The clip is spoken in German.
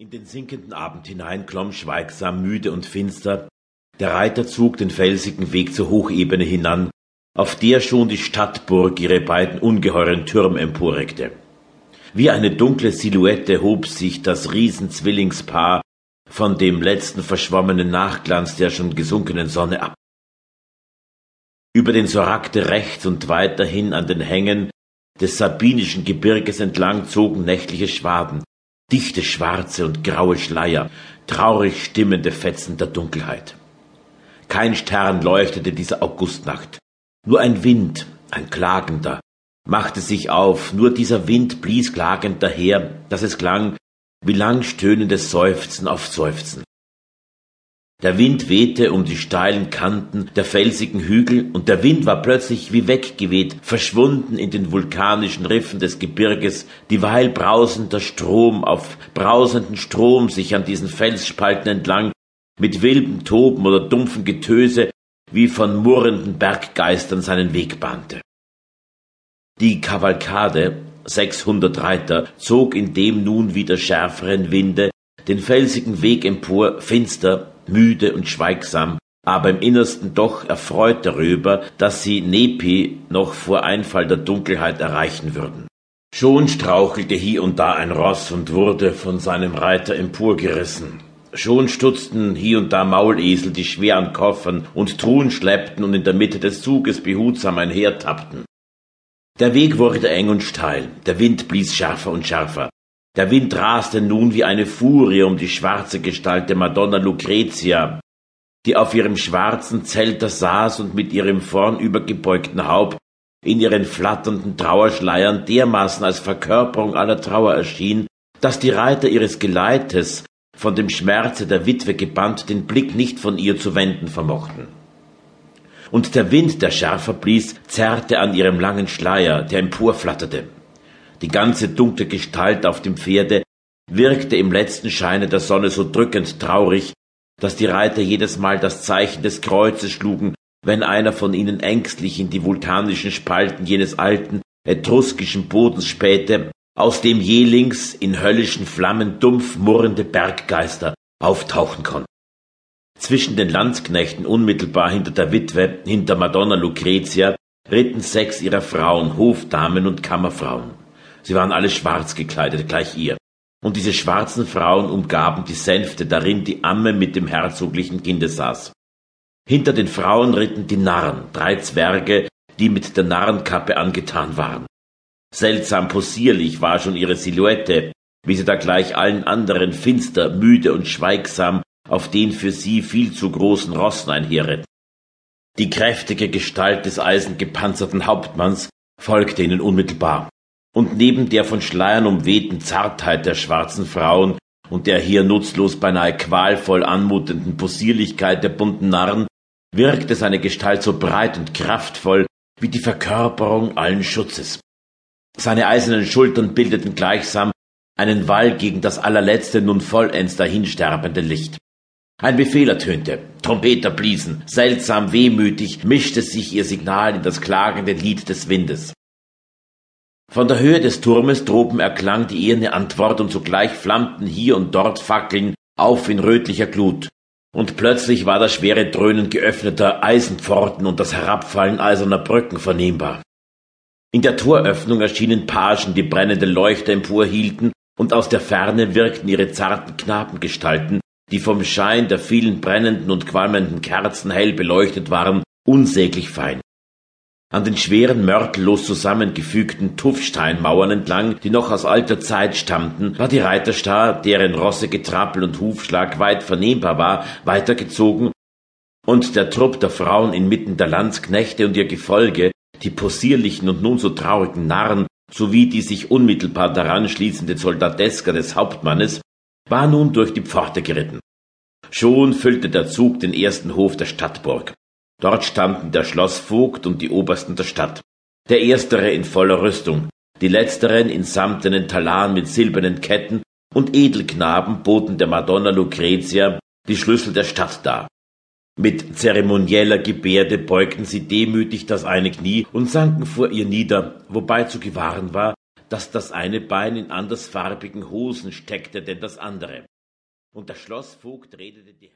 In den sinkenden Abend hinein klomm schweigsam, müde und finster der Reiterzug den felsigen Weg zur Hochebene hinan, auf der schon die Stadtburg ihre beiden ungeheuren Türme emporreckte. Wie eine dunkle Silhouette hob sich das Riesenzwillingspaar von dem letzten verschwommenen Nachglanz der schon gesunkenen Sonne ab. Über den Sorakte rechts und weiterhin an den Hängen des sabinischen Gebirges entlang zogen nächtliche Schwaden, dichte schwarze und graue Schleier, traurig stimmende Fetzen der Dunkelheit. Kein Stern leuchtete diese Augustnacht. Nur ein Wind, ein klagender, machte sich auf, nur dieser Wind blies klagend daher, dass es klang wie lang stöhnendes Seufzen auf Seufzen. Der Wind wehte um die steilen Kanten der felsigen Hügel, und der Wind war plötzlich wie weggeweht, verschwunden in den vulkanischen Riffen des Gebirges, dieweil brausender Strom auf brausenden Strom sich an diesen Felsspalten entlang mit wildem Toben oder dumpfem Getöse wie von murrenden Berggeistern seinen Weg bahnte. Die Kavalkade, sechshundert Reiter, zog in dem nun wieder schärferen Winde den felsigen Weg empor, finster, müde und schweigsam, aber im Innersten doch erfreut darüber, dass sie Nepi noch vor Einfall der Dunkelheit erreichen würden. Schon strauchelte hier und da ein Ross und wurde von seinem Reiter emporgerissen. Schon stutzten hier und da Maulesel, die schwer an Koffern und Truhen schleppten und in der Mitte des Zuges behutsam einhertappten. Der Weg wurde eng und steil, der Wind blies schärfer und schärfer. Der Wind raste nun wie eine Furie um die schwarze Gestalt der Madonna Lucretia, die auf ihrem schwarzen Zelter saß und mit ihrem vornübergebeugten Haupt in ihren flatternden Trauerschleiern dermaßen als Verkörperung aller Trauer erschien, dass die Reiter ihres Geleites, von dem Schmerze der Witwe gebannt, den Blick nicht von ihr zu wenden vermochten. Und der Wind, der schärfer blies, zerrte an ihrem langen Schleier, der emporflatterte. Die ganze dunkle Gestalt auf dem Pferde wirkte im letzten Scheine der Sonne so drückend traurig, dass die Reiter jedes Mal das Zeichen des Kreuzes schlugen, wenn einer von ihnen ängstlich in die vulkanischen Spalten jenes alten, etruskischen Bodens spähte, aus dem jelings in höllischen Flammen dumpf murrende Berggeister auftauchen konnten. Zwischen den Landsknechten unmittelbar hinter der Witwe, hinter Madonna Lucretia, ritten sechs ihrer Frauen, Hofdamen und Kammerfrauen. Sie waren alle schwarz gekleidet, gleich ihr. Und diese schwarzen Frauen umgaben die Sänfte, darin die Amme mit dem herzoglichen Kinde saß. Hinter den Frauen ritten die Narren, drei Zwerge, die mit der Narrenkappe angetan waren. Seltsam possierlich war schon ihre Silhouette, wie sie da gleich allen anderen finster, müde und schweigsam auf den für sie viel zu großen Rossen einherritten. Die kräftige Gestalt des eisengepanzerten Hauptmanns folgte ihnen unmittelbar und neben der von Schleiern umwehten Zartheit der schwarzen Frauen und der hier nutzlos beinahe qualvoll anmutenden Possierlichkeit der bunten Narren wirkte seine Gestalt so breit und kraftvoll wie die Verkörperung allen Schutzes. Seine eisernen Schultern bildeten gleichsam einen Wall gegen das allerletzte nun vollends dahinsterbende Licht. Ein Befehl ertönte, Trompeter bliesen, seltsam wehmütig mischte sich ihr Signal in das klagende Lied des Windes. Von der Höhe des Turmes droben erklang die eherne Antwort und sogleich flammten hier und dort Fackeln auf in rötlicher Glut. Und plötzlich war das schwere Dröhnen geöffneter Eisenpforten und das Herabfallen eiserner Brücken vernehmbar. In der Toröffnung erschienen Pagen, die brennende Leuchter emporhielten, und aus der Ferne wirkten ihre zarten Knabengestalten, die vom Schein der vielen brennenden und qualmenden Kerzen hell beleuchtet waren, unsäglich fein. An den schweren, mörtellos zusammengefügten Tuffsteinmauern entlang, die noch aus alter Zeit stammten, war die Reiterstar, deren Rosse Getrappel und Hufschlag weit vernehmbar war, weitergezogen, und der Trupp der Frauen inmitten der Landsknechte und ihr Gefolge, die possierlichen und nun so traurigen Narren, sowie die sich unmittelbar daran schließende Soldateska des Hauptmannes, war nun durch die Pforte geritten. Schon füllte der Zug den ersten Hof der Stadtburg. Dort standen der Schlossvogt und die Obersten der Stadt, der erstere in voller Rüstung, die letzteren in samtenen Talaren mit silbernen Ketten, und Edelknaben boten der Madonna Lucretia die Schlüssel der Stadt dar. Mit zeremonieller Gebärde beugten sie demütig das eine Knie und sanken vor ihr nieder, wobei zu gewahren war, dass das eine Bein in andersfarbigen Hosen steckte denn das andere. Und der Schlossvogt redete die